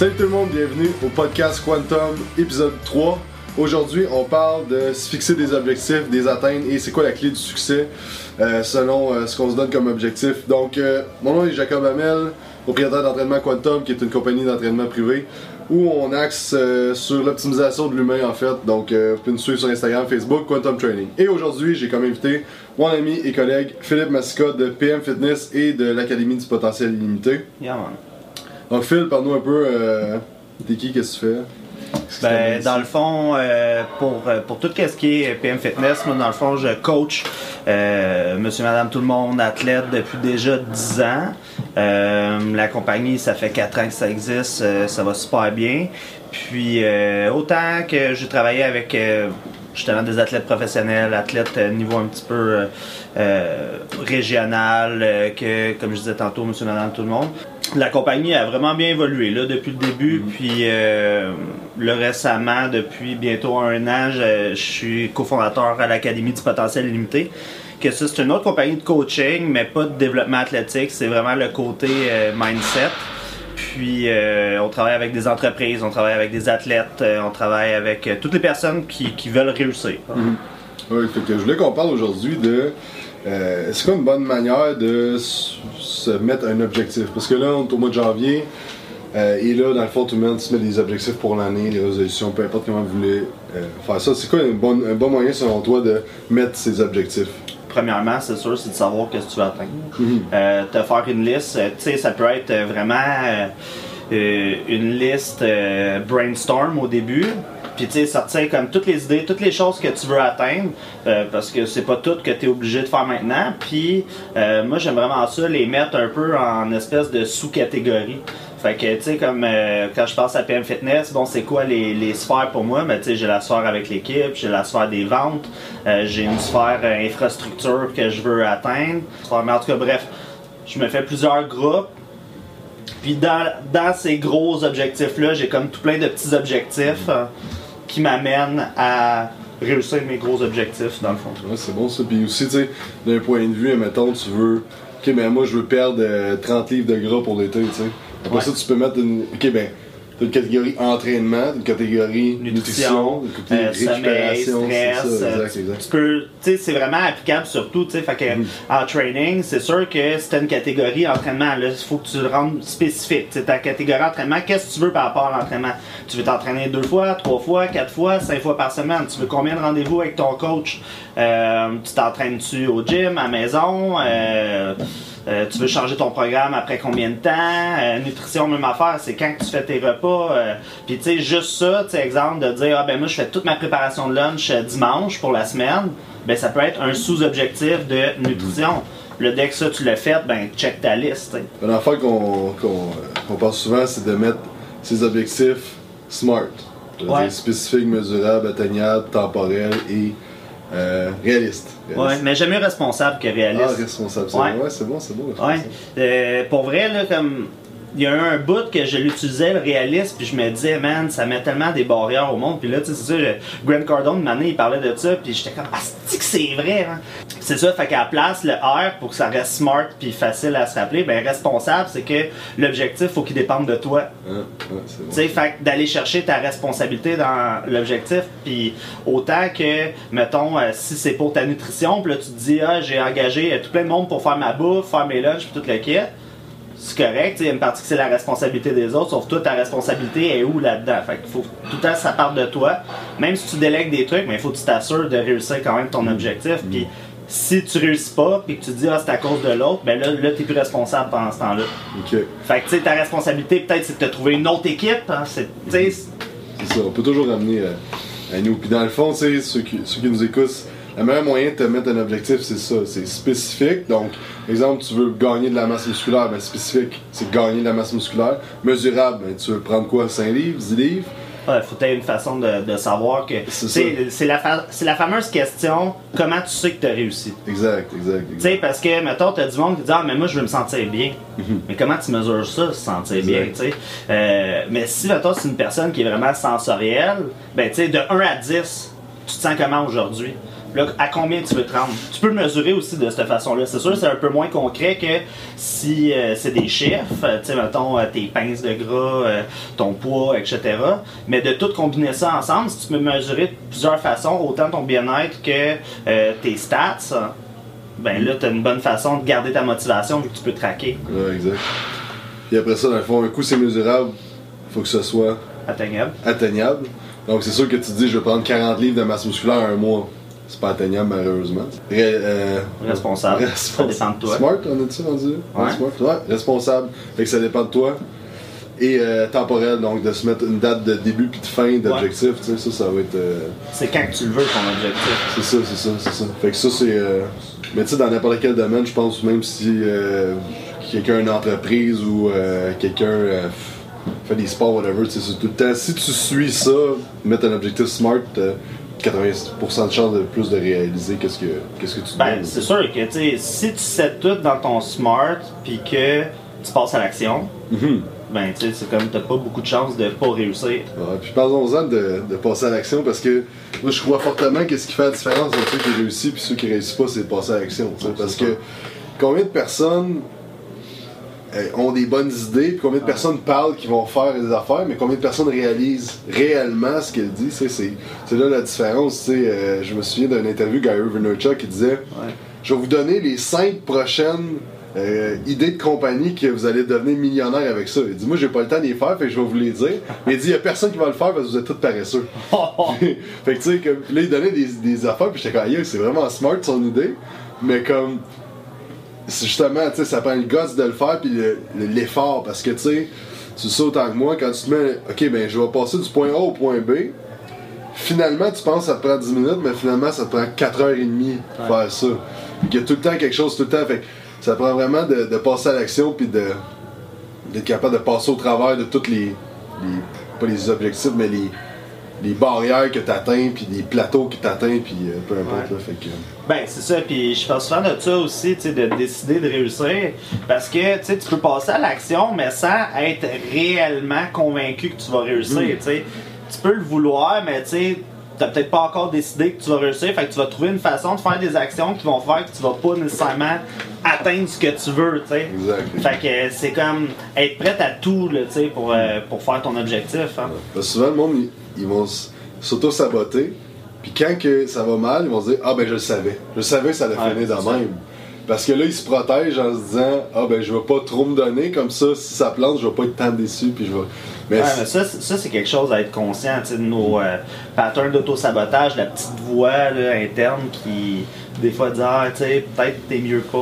Salut tout le monde, bienvenue au podcast Quantum épisode 3. Aujourd'hui, on parle de se fixer des objectifs, des atteindre et c'est quoi la clé du succès euh, selon euh, ce qu'on se donne comme objectif. Donc, euh, mon nom est Jacob Hamel, propriétaire d'entraînement Quantum, qui est une compagnie d'entraînement privé où on axe sur l'optimisation de l'humain en fait. Donc, vous pouvez nous suivre sur Instagram, Facebook, Quantum Training. Et aujourd'hui, j'ai comme invité mon ami et collègue Philippe Massica de PM Fitness et de l'Académie du potentiel illimité. Yeah, man. Donc, Phil, parle-nous un peu, euh, t'es qui, qu'est-ce que tu fais? Ben, dans le fond, euh, pour, euh, pour tout ce qui est PM Fitness, moi, dans le fond, je coach euh, monsieur, madame, tout le monde, athlète depuis déjà 10 ans. Euh, la compagnie, ça fait 4 ans que ça existe, euh, ça va super bien. Puis, euh, autant que j'ai travaillé avec euh, justement des athlètes professionnels, athlètes euh, niveau un petit peu euh, euh, régional, euh, que, comme je disais tantôt, monsieur, madame, tout le monde. La compagnie a vraiment bien évolué là, depuis le début, puis euh, là récemment, depuis bientôt un an, je, je suis cofondateur à l'Académie du potentiel illimité. Que ça, c'est une autre compagnie de coaching, mais pas de développement athlétique, c'est vraiment le côté euh, mindset. Puis euh, on travaille avec des entreprises, on travaille avec des athlètes, on travaille avec toutes les personnes qui, qui veulent réussir. Ouais, fait que je voulais qu'on parle aujourd'hui de. Euh, c'est quoi une bonne manière de se mettre un objectif? Parce que là, on est au mois de janvier, euh, et là, dans le fond, tout le monde se met des objectifs pour l'année, des résolutions, peu importe comment vous voulez euh, faire ça. C'est quoi une bonne- un bon moyen, selon toi, de mettre ces objectifs? Premièrement, c'est sûr, c'est de savoir qu'est-ce que tu veux atteindre. Euh, te faire une liste, euh, tu sais, ça peut être vraiment euh, une liste brainstorm au début. Puis tu sais, sortir comme toutes les idées, toutes les choses que tu veux atteindre, euh, parce que c'est pas tout que tu es obligé de faire maintenant. Puis euh, moi, j'aime vraiment ça, les mettre un peu en espèce de sous-catégorie. Fait que, tu sais, comme euh, quand je pense à PM Fitness, bon, c'est quoi les, les sphères pour moi? Ben, tu sais, j'ai la sphère avec l'équipe, j'ai la sphère des ventes, j'ai une sphère infrastructure que je veux atteindre. Mais en tout cas, bref, je me fais plusieurs groupes. Puis dans, dans ces gros objectifs-là, j'ai comme tout plein de petits objectifs qui m'amènent à réussir mes gros objectifs, dans le fond. Ouais, c'est bon ça. Puis aussi, tu sais, d'un point de vue, mettons, tu veux. Ok, ben moi, je veux perdre euh, 30 livres de gras pour l'été, tu sais. Après Ouais. ça, tu peux mettre une. Ok, ben. T'as une catégorie entraînement, une catégorie Nutrition, une catégorie euh, récupération, c'est stress. ça, euh, exact, tu- exact. Tu peux, tu sais, c'est vraiment applicable sur tout, tu sais. Fait que Mhm. en training, c'est sûr que si t'as une catégorie entraînement, là, il faut que tu le rendes spécifique. Sais, ta catégorie entraînement, qu'est-ce que tu veux par rapport à l'entraînement? Tu veux t'entraîner deux fois, trois fois, quatre fois, cinq fois par semaine? Tu veux combien de rendez-vous avec ton coach? Euh, tu t'entraînes-tu au gym, à la maison? Euh, euh, tu veux changer ton programme après combien de temps? Euh, nutrition, même affaire, c'est quand tu fais tes repas. euh, Puis tu sais, juste ça, tu sais, exemple de dire, ah ben moi je fais toute ma préparation de lunch dimanche pour la semaine, ben ça peut être un sous-objectif de nutrition. Le dès que ça tu l'as fait, ben check ta liste. tu sais. Une affaire qu'on qu'on parle souvent, c'est de mettre ses objectifs smart. Ouais. Spécifiques, mesurables, atteignables, temporels et euh, réalistes. Ouais, mais jamais responsable que réaliste. Ah, responsable, c'est Ouais. bon. Ouais, c'est bon, c'est bon. Ouais. Euh, pour vrai, là, comme. Il y a eu un bout que je l'utilisais, le réaliste, puis je me disais, man, ça met tellement des barrières au monde. Puis là, tu sais, c'est ça, je- Grant Cardone, une année, il parlait de ça, puis j'étais comme, ah, c'est que c'est vrai, hein. C'est ça, fait qu'à la place, le R, pour que ça reste smart puis facile à se rappeler, ben, responsable, c'est que l'objectif, faut qu'il dépende de toi. C'est bon. Tu sais, fait d'aller chercher ta responsabilité dans l'objectif, puis autant que, mettons, euh, si c'est pour ta nutrition, puis là tu te dis, ah, j'ai engagé euh, tout plein de monde pour faire ma bouffe, faire mes lunchs, puis tout le kit, c'est correct, il y a une partie que c'est la responsabilité des autres, sauf toi, ta responsabilité est où là-dedans? Fait qu'il faut tout le temps ça parte de toi. Même si tu délègues des trucs, mais il faut que tu t'assures de réussir quand même ton objectif, puis si tu réussis pas, puis que tu te dis, ah, c'est à cause de l'autre, ben là, là t'es plus responsable pendant ce temps-là. Ok, Fait que, tu sais, ta responsabilité, peut-être, c'est de te trouver une autre équipe. Hein, c'est, c'est ça. On peut toujours ramener euh, à nous. Puis dans le fond, tu sais, ceux qui, ceux qui nous écoutent, le meilleur moyen de te mettre un objectif, c'est ça. C'est spécifique. Donc, exemple, tu veux gagner de la masse musculaire, ben spécifique, c'est gagner de la masse musculaire. Mesurable, ben tu veux prendre quoi 5 livres, 10 livres? Ouais, faut avoir une façon de, de savoir que. C'est la, fa- la fameuse question comment tu sais que tu as réussi? Exact, exact, Tu sais, parce que, mettons, t'as du monde qui dit Ah, mais moi, je veux me sentir bien. Mais comment tu mesures ça, se sentir Exact. bien, tu sais? Euh, mais si, mettons, c'est une personne qui est vraiment sensorielle, ben, tu sais, de 1 à 10, tu te sens comment aujourd'hui? Là, à combien tu veux te rendre? Tu peux le mesurer aussi de cette façon-là. C'est sûr, c'est un peu moins concret que si euh, c'est des chiffres, euh, tu sais, mettons euh, tes pinces de gras, euh, ton poids, etc. Mais de tout combiner ça ensemble, si tu peux mesurer de plusieurs façons, autant ton bien-être que euh, tes stats, ben là, tu as une bonne façon de garder ta motivation vu que tu peux traquer Ouais, exact. Puis après ça, dans le fond, un coup c'est mesurable, faut que ce soit atteignable. atteignable. Donc c'est sûr que tu te dis je vais prendre 40 livres de masse musculaire un mois. C'est pas atteignable malheureusement. Ré- euh, Responsable. Ça dépend de toi. Smart, on a-tu rendu? Là? Ouais. Smart, ouais, responsable. Fait que ça dépend de toi. Et euh, temporel, donc de se mettre une date de début puis de fin d'objectif, tu sais, ça, ça va être. euh, C'est quand que tu le veux ton objectif. c'est ça, c'est ça, c'est ça. Fait que ça, c'est. euh, Mais tu sais, dans n'importe quel domaine, je pense, même si euh, quelqu'un a une entreprise ou quelqu'un fait des sports, whatever, tu sais, c'est tout le temps. Si tu suis ça, mettre un objectif smart, 80% de chance de plus de réaliser qu'est-ce que, qu'est-ce que tu Ben, c'est sûr que tu si tu sais tout dans ton smart puis que tu passes à l'action, Mhm. ben tu sais, c'est comme t'as pas beaucoup de chances de pas réussir. Ouais, puis parlons-en de, de passer à l'action parce que moi je crois fortement que ce qui fait la différence entre ceux qui réussissent et ceux qui réussissent pas, c'est de passer à l'action. Parce que combien de personnes ont des bonnes idées, puis combien de personnes parlent qui vont faire des affaires, mais combien de personnes réalisent réellement ce qu'elles disent, c'est là la différence. euh, je me souviens d'une interview Gary Vaynerchuk qui disait Ouais. Je vais vous donner les cinq prochaines euh, idées de compagnie que vous allez devenir millionnaire avec ça. Il dit Moi, j'ai pas le temps de les faire, fait que je vais vous les dire. Mais il dit Il y a personne qui va le faire parce que vous êtes tous paresseux. fait que tu sais, là, il donnait des, des affaires, puis j'étais comme, Aïe, c'est vraiment smart son idée, mais comme, justement, tu sais, ça prend le gosse de le faire, puis le- le- l'effort, parce que tu sais, tu sais autant que moi, quand tu te mets, ok, ben je vais passer du point A au point B, finalement, tu penses que ça te prend 10 minutes, mais finalement, ça te prend 4h30 de faire ça. Il y a tout le temps quelque chose, tout le temps, fait que ça prend vraiment de, de passer à l'action, puis de d'être capable de passer au travers de toutes les, les- pas les objectifs, mais les, les barrières que tu atteins, puis les plateaux que tu atteins, puis euh, peu importe. Ouais. Là, fait que, Ben, c'est ça, puis je pense souvent de ça aussi, tu sais, de décider de réussir. Parce que, tu sais, tu peux passer à l'action, mais sans être réellement convaincu que tu vas réussir, tu sais. Tu peux le vouloir, mais tu sais, t'as peut-être pas encore décidé que tu vas réussir, fait que tu vas trouver une façon de faire des actions qui vont faire que tu vas pas nécessairement atteindre ce que tu veux, tu sais. Exact. Fait que euh, c'est comme être prêt à tout, là, tu sais, pour, euh, pour faire ton objectif, hein. Parce que souvent, le monde, ils, ils vont s'auto-saboter, puis quand que ça va mal, ils vont se dire Ah ben je le savais. Je savais que ça allait Ouais, finir de même. Parce que là, ils se protègent en se disant Ah ben je vais pas trop me donner, comme ça, si ça plante, je vais pas être tant déçu, puis je vais. Mais Ouais, mais ça, c'est- ça, c'est quelque chose à être conscient tu sais, de nos euh, patterns d'auto-sabotage, la petite voix là, interne qui, des fois, dit Ah, tu sais, peut-être t'es mieux pas.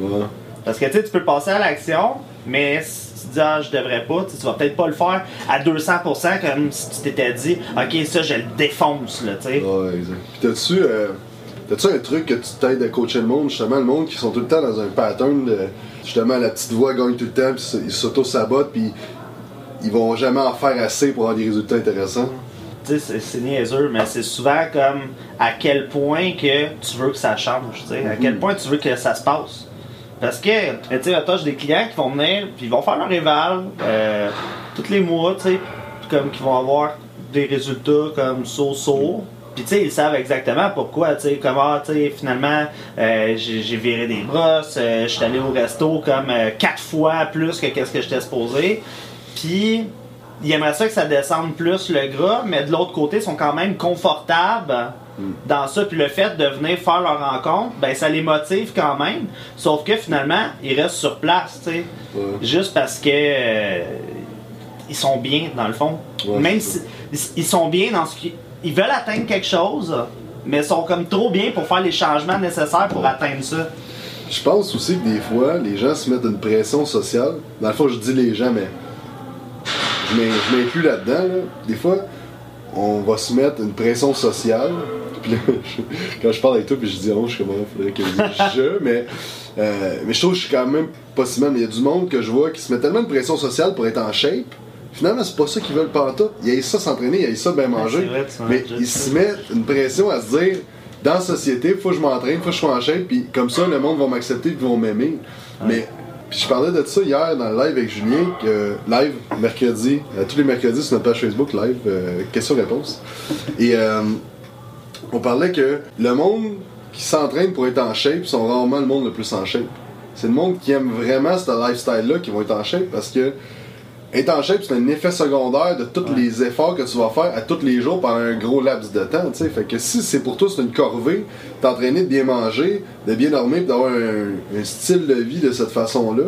ouais. Parce que tu sais, tu peux passer à l'action, mais si tu te dis Ah, je devrais pas, tu vas peut-être pas le faire à 200% comme si tu t'étais dit Ok, ça, je le défonce, là, tu sais. Ouais, exact. Puis t'as-tu, euh, t'as-tu un truc que tu t'aides à coacher le monde, justement, le monde qui sont tout le temps dans un pattern de, justement, la petite voix gagne tout le temps, puis ils s'auto-sabotent, puis ils vont jamais en faire assez pour avoir des résultats intéressants? Tu sais, c'est- niaiseux, mais c'est souvent comme à quel point que tu veux que ça change, tu sais, à quel point tu veux que ça se passe. Parce que, tu sais, j'ai des clients qui vont venir, puis ils vont faire leur éval euh, tous les mois, tu sais, comme qui vont avoir des résultats comme so-so. Puis tu sais, ils savent exactement pourquoi, tu sais, comment, tu sais, finalement, euh, j'ai viré des brosses, euh, je suis allé au resto comme euh, quatre fois plus que qu'est-ce que j'étais supposé. Puis, ils aimeraient ça que ça descende plus le gras, mais de l'autre côté, ils sont quand même confortables dans ça. Puis le fait de venir faire leur rencontre, ben ça les motive quand même. Sauf que finalement, ils restent sur place, tu sais. Ouais. Juste parce que euh, ils sont bien dans le fond. Ouais, même si ils sont bien dans ce qu'ils ils veulent atteindre quelque chose, mais ils sont comme trop bien pour faire les changements nécessaires pour atteindre ça. Je pense aussi que des fois, les gens se mettent une pression sociale. Dans le fond, je dis les gens, mais je m'in- je m'inclus là-dedans. là. Des fois, on va se mettre une pression sociale. Puis là, je- quand je parle avec toi, puis je dis oh, je suis comme il faudrait que je je, mais, euh, mais je trouve que je suis quand même pas si mal. Mais il y a du monde que je vois qui se met tellement de pression sociale pour être en shape. Finalement, c'est pas ça qu'ils veulent pas tout. Ils aillent ça s'entraîner, ils aillent ça bien manger. mais ils se mettent une pression à se dire dans la société, faut que je m'entraîne, faut que je sois en shape, puis comme ça, le monde va m'accepter, puis vont m'aimer. Mais puis je parlais de ça hier dans le live avec Julien, que live mercredi, euh, tous les mercredis sur notre page Facebook, live, euh, question-réponse. Et euh, on parlait que le monde qui s'entraîne pour être en shape sont rarement le monde le plus en shape. C'est le monde qui aime vraiment ce lifestyle-là qui vont être en shape parce que être en shape, c'est un effet secondaire de tous les efforts que tu vas faire à tous les jours pendant un gros laps de temps. sais. Fait que si c'est pour toi, c'est une corvée, t'entraîner de bien manger, de bien dormir, d'avoir un, style de vie de cette façon-là,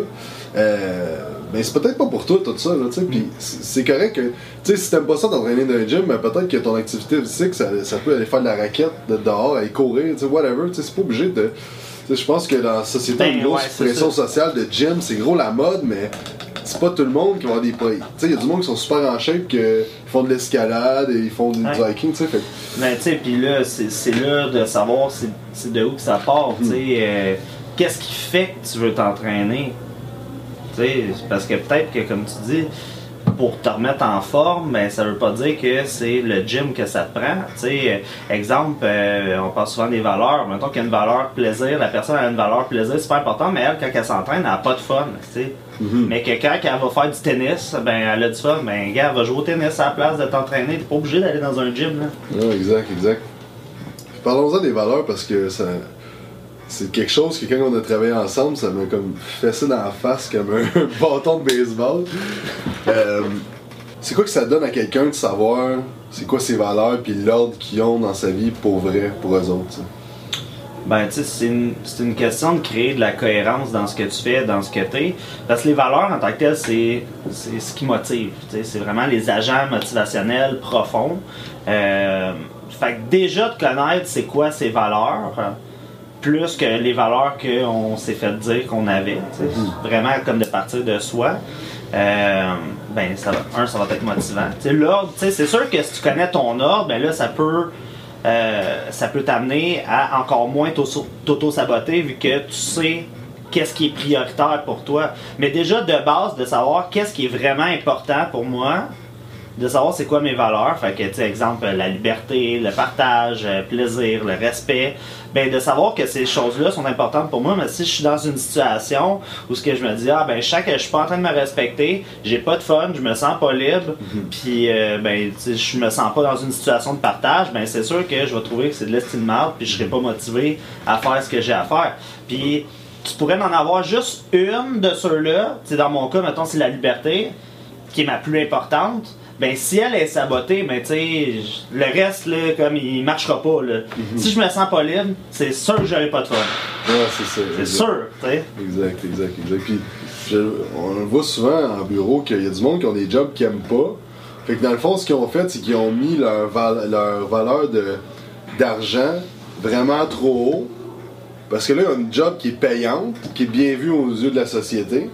euh, ben c'est peut-être pas pour toi tout ça. Là, Puis c'est correct que tu sais, si t'aimes pas ça d'entraîner dans un gym, ben peut-être que ton activité physique, ça, ça, peut aller faire de la raquette, de dehors, aller courir, whatever. C'est pas obligé de. Je pense que dans la société, ben, une grosse pression sociale de gym, c'est gros la mode, mais c'est pas tout le monde qui va avoir des Tu sais, il y a du monde qui sont super en shape, qui font de l'escalade et ils font du hiking, tu sais. Fait... Mais tu sais, puis là, c'est là de savoir c'est de où que ça part, tu sais. Hmm. Euh, qu'est-ce qui fait que tu veux t'entraîner? Tu sais, parce que peut-être que, comme tu dis, pour te remettre en forme, mais ça veut pas dire que c'est le gym que ça te prend. Exemple, euh, on parle souvent des valeurs. Mettons qu'il y a une valeur plaisir, la personne a une valeur plaisir, c'est super important, mais elle, quand elle s'entraîne, elle n'a pas de fun. Mhm. Mais que quand elle va faire du tennis, ben elle a du fun, ben gars, elle va jouer au tennis à la place de t'entraîner. T'es pas obligé d'aller dans un gym. Là. Ouais, exact, exact. Parlons-en des valeurs parce que ça c'est quelque chose que quand on a travaillé ensemble, ça m'a comme fessé dans la face comme un bâton de baseball. Euh, c'est quoi que ça donne à quelqu'un de savoir c'est quoi ses valeurs puis l'ordre qu'ils ont dans sa vie pour vrai, pour eux autres? Ben, tu sais, c'est une, une, question de créer de la cohérence dans ce que tu fais, dans ce que tu es. Parce que les valeurs en tant que telles, c'est ce qui motive. C'est vraiment les agents motivationnels profonds. Euh, fait que déjà de connaître c'est quoi ces valeurs, plus que les valeurs qu'on s'est fait dire qu'on avait. Mm-hmm. Vraiment comme de partir de soi. Euh, ben, ça un, ça va être motivant. L'ordre, c'est sûr que si tu connais ton ordre, ben là, ça peut. Euh, ça peut t'amener à encore moins t'auto-saboter vu que tu sais qu'est-ce qui est prioritaire pour toi. Mais déjà de base, de savoir qu'est-ce qui est vraiment important pour moi, de savoir c'est quoi mes valeurs. Fait que, tu exemple, la liberté, le partage, le plaisir, le respect. Ben, de savoir que ces choses-là sont importantes pour moi, mais si je suis dans une situation où ce que je me dis, ah, ben, je que je suis pas en train de me respecter, j'ai pas de fun, je me sens pas libre, mhm. puis, euh, ben, je me sens pas dans une situation de partage, ben, c'est sûr que je vais trouver que c'est de l'estime mal, puis je serai pas motivé à faire ce que j'ai à faire. Puis, tu pourrais en avoir juste une de ceux-là, c'est dans mon cas, mettons, c'est la liberté, qui est ma plus importante ben si elle est sabotée, ben tu sais, le reste, là, comme il marchera pas. Là. Mhm. Si je me sens pas libre, c'est sûr que j'aurai pas de fun. Ouais, c'est ça. C'est sûr, tu sais. Exact, exact, exact. Puis on voit souvent en bureau qu'il y a du monde qui ont des jobs qu'ils aiment pas. Fait que dans le fond, ce qu'ils ont fait, c'est qu'ils ont mis leur, leur valeur de, d'argent vraiment trop haut. Parce que là, ils ont une job qui est payante, qui est bien vue aux yeux de la société.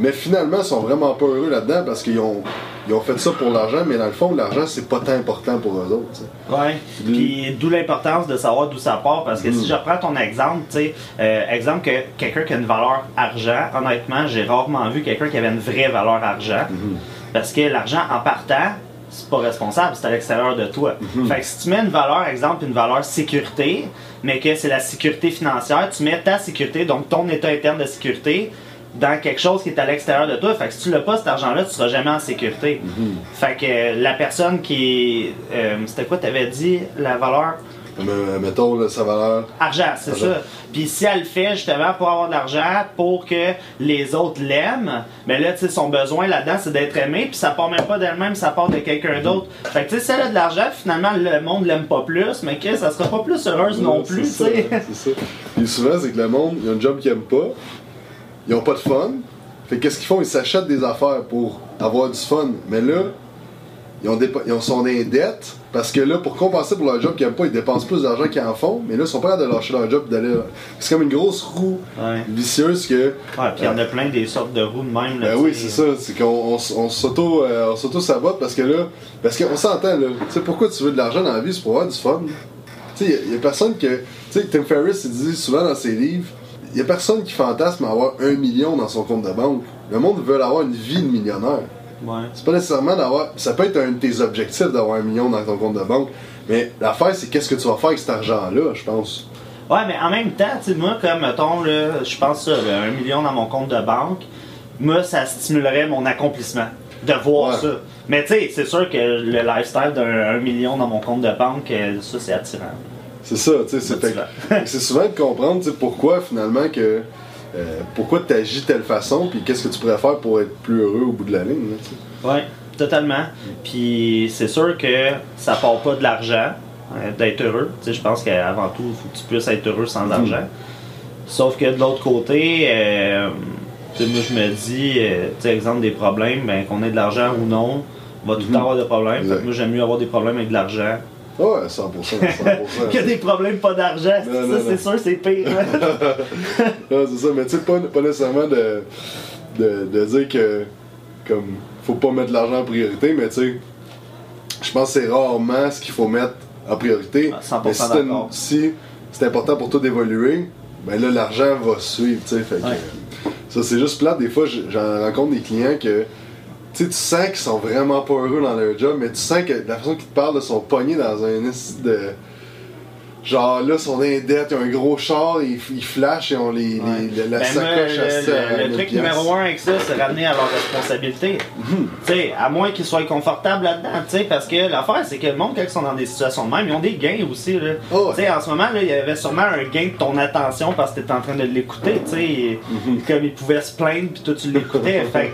Mais finalement, ils sont vraiment pas heureux là-dedans parce qu'ils ont ils ont fait ça pour l'argent, mais dans le fond, l'argent, c'est pas tant important pour eux autres. Ouais. Puis d'où l'importance de savoir d'où ça part, parce que si mm. je reprends ton exemple, tu sais, euh, exemple que quelqu'un qui a une valeur argent, honnêtement, j'ai rarement vu quelqu'un qui avait une vraie valeur argent, mm-hmm. parce que l'argent en partant, c'est pas responsable, c'est à l'extérieur de toi. Mm-hmm. Fait que si tu mets une valeur, exemple, une valeur sécurité, mais que c'est la sécurité financière, tu mets ta sécurité, donc ton état interne de sécurité, dans quelque chose qui est à l'extérieur de toi. Fait que si tu l'as pas cet argent-là, tu seras jamais en sécurité. Mhm. Fait que euh, la personne qui. Euh, c'était quoi, t'avais dit la valeur? Mettons sa valeur. Argent, c'est ça. Puis si elle le fait justement pour avoir de l'argent, pour que les autres l'aiment, mais là, tu sais, son besoin là-dedans, c'est d'être aimé, puis ça part même pas d'elle-même, ça part de quelqu'un d'autre. Fait que tu sais, si elle a de l'argent, finalement, le monde l'aime pas plus, mais que ça sera pas plus heureuse non plus, tu sais. C'est ça. Puis souvent, c'est que le monde, il y a un job qu'il aime pas, ils ont pas de fun. Fait qu'est-ce qu'ils font? Ils s'achètent des affaires pour avoir du fun. Mais là, ils, ont ils sont en dette parce que là, pour compenser pour leur job qu'ils n'aiment pas, ils dépensent plus d'argent qu'ils en font. Mais là, ils sont pas de lâcher leur job d'aller. C'est comme une grosse roue vicieuse que. Ouais, puis il y en a plein des sortes de roues de même. Là, ben oui, c'est ça. C'est qu'on on, on s'auto euh, sabote parce que là. Parce qu'on s'entend là. Tu sais, pourquoi tu veux de l'argent dans la vie? C'est pour avoir du fun. Tu sais, il y, a personne que. Tu sais, Tim Ferriss, il dit souvent dans ses livres il y a personne qui fantasme avoir un million dans son compte de banque. Le monde veut avoir une vie de millionnaire. Ouais. C'est pas nécessairement d'avoir. Ça peut être un de tes objectifs d'avoir un million dans ton compte de banque. Mais l'affaire, c'est qu'est-ce que tu vas faire avec cet argent-là, je pense. Ouais, mais en même temps, tu sais, moi, comme, mettons, je pense ça, un million dans mon compte de banque, moi, ça stimulerait mon accomplissement de voir ça. Mais tu sais, c'est sûr que le lifestyle d'un million dans mon compte de banque, euh, ça, c'est attirant. C'est ça, tu sais, c'est souvent de comprendre pourquoi finalement que euh, pourquoi tu agis de telle façon, puis qu'est-ce que tu pourrais faire pour être plus heureux au bout de la ligne. là. Ouais, totalement. Puis c'est sûr que ça part pas de l'argent, euh, d'être heureux. Tu sais, je pense qu'avant tout, il faut que tu puisses être heureux sans argent. Sauf que de l'autre côté, euh, moi je me dis, euh, tu sais, exemple des problèmes, ben, qu'on ait de l'argent ou non, on va tout le Mhm. temps avoir des problèmes. Moi j'aime mieux avoir des problèmes avec de l'argent Ah Ouais, 100%. 100%. que des problèmes pas d'argent. Ça, c'est sûr, c'est pire. Non, c'est ça, mais tu sais, pas, pas nécessairement de, de, de dire que comme faut pas mettre l'argent en priorité, mais tu sais, je pense que c'est rarement ce qu'il faut mettre en priorité. Ah, 100% mais si, d'accord. si c'est important pour toi d'évoluer, ben là l'argent va suivre, tu sais. Fait que, Ouais. ça c'est juste plate. Des fois, j'en rencontre des clients que tu sens qu'ils sont vraiment pas heureux dans leur job, mais tu sens que la façon qu'ils te parlent, ils sont pognés dans un de. Genre là, ils sont dans les dettes, ils ont un gros char, ils, ils flashent et ont les, Ouais. les- la Ben, sacoche à le, 7 le- le 1000 truc numéro un avec ça, c'est ramener à leur responsabilité. Tu sais, à moins qu'ils soient confortables là-dedans, tu sais, parce que l'affaire, c'est que le monde, quand ils sont dans des situations de même, ils ont des gains aussi, là. Oh, ouais. Tu sais, en ce moment, là, il y avait sûrement un gain de ton attention parce que t'étais en train de l'écouter, tu sais. Mhm. Comme il pouvait se plaindre, puis toi, tu l'écoutais. fait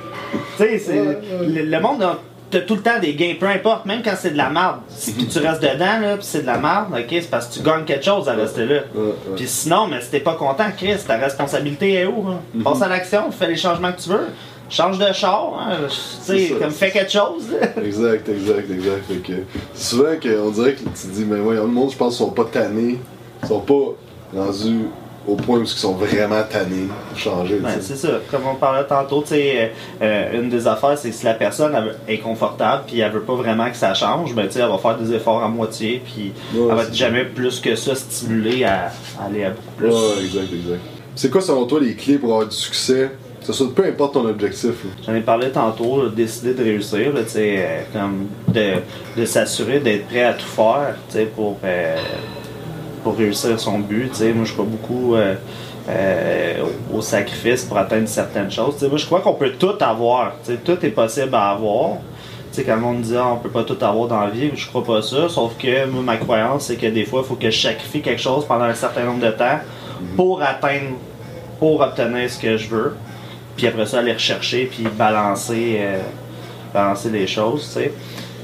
tu le, le monde a t'as tout le temps des gains, peu importe, même quand c'est de la merde. Si puis tu restes dedans, là, puis c'est de la merde, ok, c'est parce que tu gagnes quelque chose à rester là. Ouais, ouais. Puis sinon, mais si t'es pas content, Chris, ta responsabilité est où? hein? Mhm. Passe à l'action, fais les changements que tu veux. Change de char, hein, tu C'est sais, comme fais quelque chose. là. Exact, exact, exact. Fait que souvent qu'on dirait que tu te dis, mais voyons, le monde, je pense, sont pas tannés. Sont pas rendus au point où ils sont vraiment tannés de changer. c'est ça. Comme on parlait tantôt, tu sais, euh, euh, une des affaires, c'est que si la personne elle est confortable puis elle veut pas vraiment que ça change, ben, tu sais, elle va faire des efforts à moitié puis Ouais, elle va être jamais plus que ça stimulée à, à aller à beaucoup plus. Ouais, exact, exact. C'est quoi selon toi les clés pour avoir du succès? Soit peu importe ton objectif. J'en ai parlé tantôt, là, décider de réussir, là, euh, comme de, de s'assurer d'être prêt à tout faire, tu sais, pour, euh, pour réussir son but. tu sais. Moi, je crois beaucoup euh, euh, au sacrifice pour atteindre certaines choses. Tu sais, moi, je crois qu'on peut tout avoir. tu sais, Tout est possible à avoir. Tu sais, quand le monde dit ah, on peut pas tout avoir dans la vie, je crois pas ça. Sauf que moi, ma croyance, c'est que des fois, il faut que je sacrifie quelque chose pendant un certain nombre de temps pour atteindre, pour obtenir ce que je veux. Puis après ça, aller rechercher, puis balancer, euh, balancer les choses, tu sais.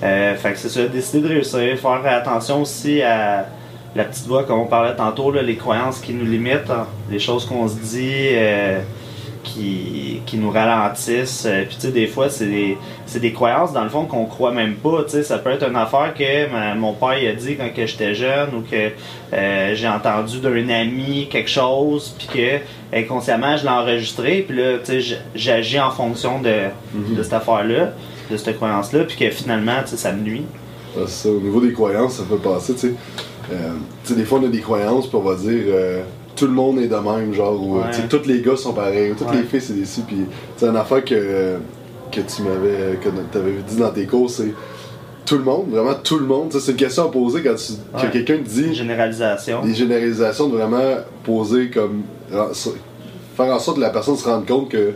Euh, fait que c'est ça, décider de réussir, faire attention aussi à la petite voix, comme on parlait tantôt, là, les croyances qui nous limitent, hein, les choses qu'on se dit euh, qui, qui nous ralentissent. Euh, Puis tu sais, des fois, c'est des, c'est des croyances, dans le fond, qu'on croit même pas. Tu sais, ça peut être une affaire que ma- mon père il a dit quand j'étais jeune ou que euh, j'ai entendu d'un ami quelque chose, puis que inconsciemment, je l'ai enregistré, puis là, tu sais, j'agis en fonction de, Mhm. de cette affaire-là, de cette croyance-là, puis que finalement, tu sais, ça me nuit. Ça. Au niveau des croyances, ça peut passer, tu sais. Euh, tu sais, des fois, on a des croyances, puis on va dire euh, tout le monde est de même, genre, ou Ouais. tous les gars sont pareils, ou toutes Ouais. les filles, c'est des ci, puis c'est une affaire que, que tu m'avais que t'avais dit dans tes cours, c'est tout le monde, vraiment tout le monde. C'est une question à poser quand, tu, quand Ouais. quelqu'un te dit Généralisation. des généralisations de vraiment poser comme. faire en sorte que la personne se rende compte que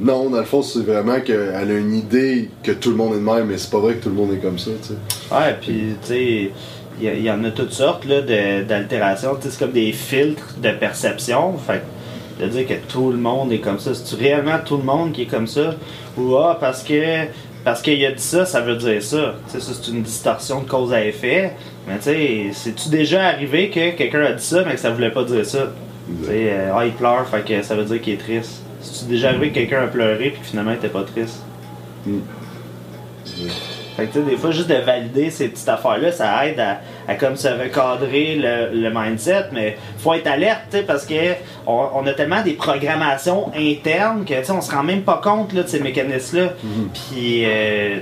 non, dans le fond, c'est vraiment qu'elle a une idée que tout le monde est de même, mais c'est pas vrai que tout le monde est comme ça, tu sais. Ouais, puis tu sais, il y, en a toutes sortes là, d'altérations. C'est comme des filtres de perception. Fait de dire que tout le monde est comme ça, c'est réellement tout le monde qui est comme ça? Ou ah, parce que parce qu'il a dit ça, ça veut dire ça. Tu sais, ça, c'est une distorsion de cause à effet. Mais tu sais, c'est-tu déjà arrivé que quelqu'un a dit ça, mais que ça voulait pas dire ça? Euh, ah, il pleure, fait que ça veut dire qu'il est triste. C'est-tu déjà arrivé que quelqu'un a pleuré puis que finalement il était pas triste? Mm. Fait que des fois, juste de valider ces petites affaires-là, ça aide à, à comme se recadrer le, le mindset, mais faut être alerte, parce que on, on a tellement des programmations internes que on se rend même pas compte là, de ces mécanismes-là. Mhm. Puis, euh,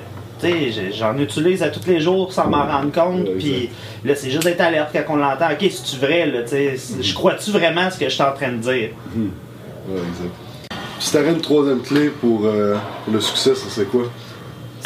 j'en utilise à tous les jours sans m'en rendre compte. Puis là, c'est juste d'être alerte quand on l'entend. Ok, c'est-tu vrai, là, je crois-tu vraiment ce que je suis en train de dire? Mhm. Ouais, exact. Si une troisième clé pour, euh, le succès, ça serait quoi?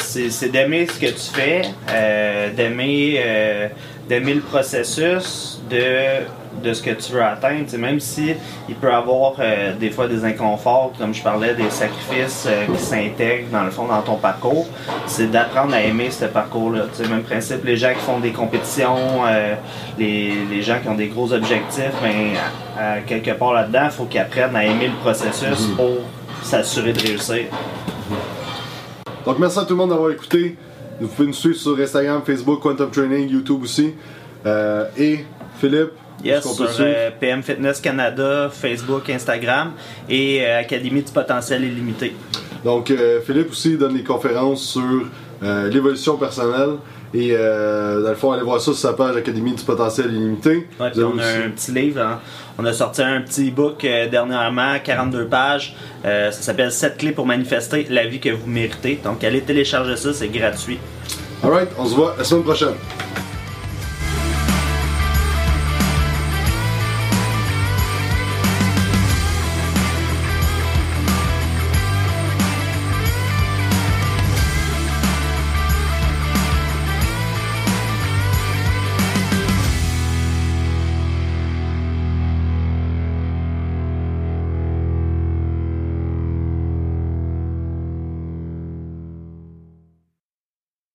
C'est d'aimer ce que tu fais, euh, d'aimer euh, d'aimer le processus, de de ce que tu veux atteindre. T'sais, même si il peut avoir euh, des fois des inconforts, comme je parlais, des sacrifices qui s'intègrent dans le fond dans ton parcours, c'est d'apprendre à aimer ce parcours-là. Même principe, les gens qui font des compétitions, les, les gens qui ont des gros objectifs, ben, à- à quelque part là-dedans, il faut qu'ils apprennent à aimer le processus pour s'assurer de réussir. Donc merci à tout le monde d'avoir écouté. Vous pouvez nous suivre sur Instagram, Facebook, Quantum Training, YouTube aussi. Euh, et Philippe, Yes, sur euh, PM Fitness Canada, Facebook, Instagram et euh, Académie du potentiel illimité. Donc euh, Philippe aussi donne des conférences sur l'évolution personnelle. Et euh, dans le fond, allez voir ça sur sa page Académie du potentiel illimité. Ouais, on a un petit livre. hein. On a sorti un petit book euh, dernièrement, 42 pages. Euh, ça s'appelle 7 clés pour manifester la vie que vous méritez. Donc allez télécharger ça, c'est gratuit. Alright, on se voit la semaine prochaine.